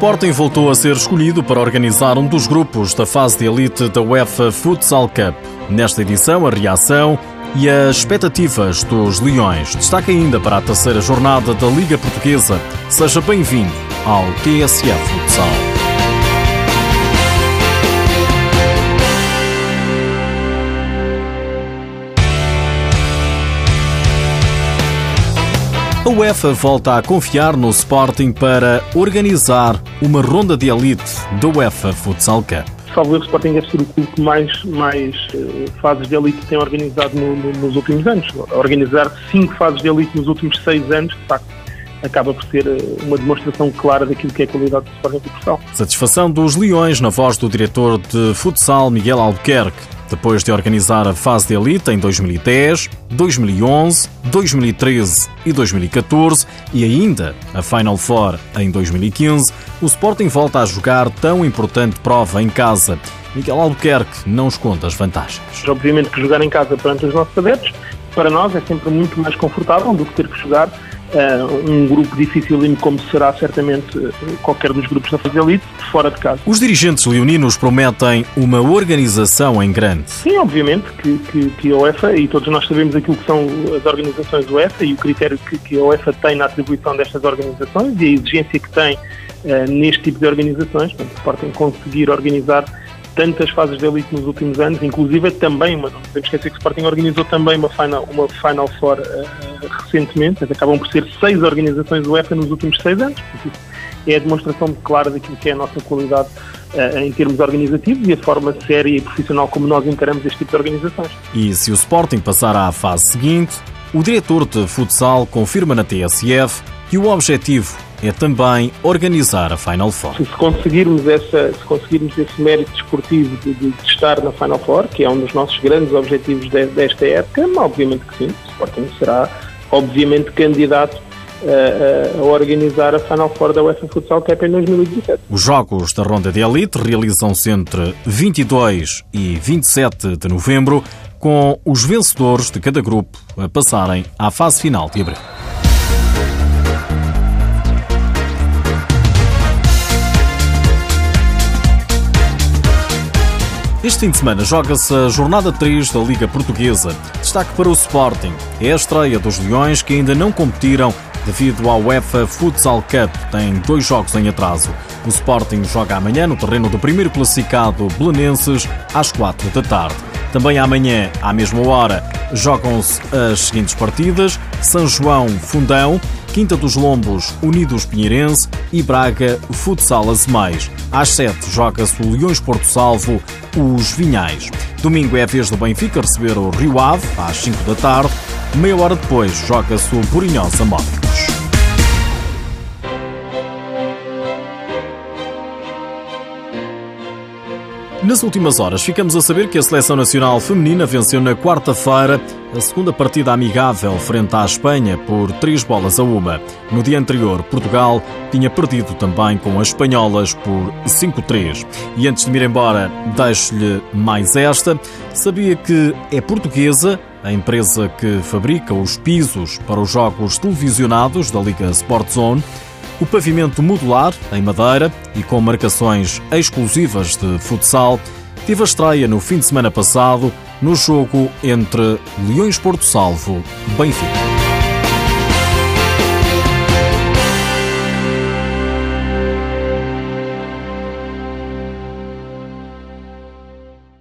Sporting voltou a ser escolhido para organizar um dos grupos da fase de elite da UEFA Futsal Cup. Nesta edição, a reação e as expectativas dos Leões. Destaque ainda para a terceira jornada da Liga Portuguesa. Seja bem-vindo ao TSF Futsal. A UEFA volta a confiar no Sporting para organizar uma ronda de elite da UEFA Futsal Cup. Salvo o Sporting deve ser o clube que mais, mais uh, fases de elite tem organizado no, no, nos últimos anos. Organizar cinco fases de elite nos últimos seis anos, de facto, acaba por ser uh, uma demonstração clara daquilo que é a qualidade do Sporting de Portugal. Satisfação dos Leões na voz do diretor de futsal Miguel Albuquerque depois de organizar a fase de elite em 2010, 2011, 2013 e 2014 e ainda a Final Four em 2015, o Sporting volta a jogar tão importante prova em casa. Miguel Albuquerque não esconde as vantagens. Obviamente que jogar em casa perante os nossos adeptos, para nós é sempre muito mais confortável do que ter que jogar Uh, um grupo difícil como será certamente uh, qualquer dos grupos da fase elite, fora de casa. Os dirigentes leoninos prometem uma organização em grande. Sim, obviamente que, que, que, a UEFA, e todos nós sabemos aquilo que são as organizações da UEFA e o critério que, que a UEFA tem na atribuição destas organizações e a exigência que tem uh, neste tipo de organizações, portanto, podem conseguir organizar tantas fases de elite nos últimos anos, inclusive também, uma, não podemos esquecer que o Sporting organizou também uma Final, uma final Four uh, recentemente, acabam por ser seis organizações UEFA nos últimos seis anos, é a demonstração clara daquilo que é a nossa qualidade uh, em termos organizativos e a forma séria e profissional como nós encaramos este tipo de organizações. E se o Sporting passar à fase seguinte, o diretor de futsal confirma na TSF que o objetivo é também organizar a Final Four. Se conseguirmos, essa, se conseguirmos esse mérito desportivo de, de, de, estar na Final Four, que é um dos nossos grandes objetivos de, desta época, obviamente que sim, o Sporting será obviamente candidato a, a, organizar a Final Four da UEFA Futsal Cup em 2017. Os jogos da Ronda de Elite realizam-se entre 22 e 27 de novembro, com os vencedores de cada grupo a passarem à fase final de abril. Este fim de semana joga-se a jornada 3 da Liga Portuguesa. Destaque para o Sporting. É a estreia dos Leões que ainda não competiram devido ao UEFA Futsal Cup. Tem dois jogos em atraso. O Sporting joga amanhã no terreno do primeiro classificado Belenenses às 4 da tarde. Também amanhã, à mesma hora, jogam-se as seguintes partidas: São João Fundão, Quinta dos Lombos Unidos Pinheirense e Braga Futsal Azemais. Às 7 joga-se o Leões Porto Salvo, os Vinhais. Domingo é a vez do Benfica receber o Rio Ave, às 5 da tarde. Meia hora depois joga-se o Borinhosa Módicos. Nas últimas horas, ficamos a saber que a Seleção Nacional Feminina venceu na quarta-feira a segunda partida amigável frente à Espanha por três bolas a uma. No dia anterior, Portugal tinha perdido também com as espanholas por 5-3. E antes de me ir embora, deixo-lhe mais esta. Sabia que é portuguesa a empresa que fabrica os pisos para os jogos televisionados da Liga Sport Zone o pavimento modular, em madeira e com marcações exclusivas de futsal, teve a estreia no fim de semana passado no jogo entre Leões Porto Salvo Benfica.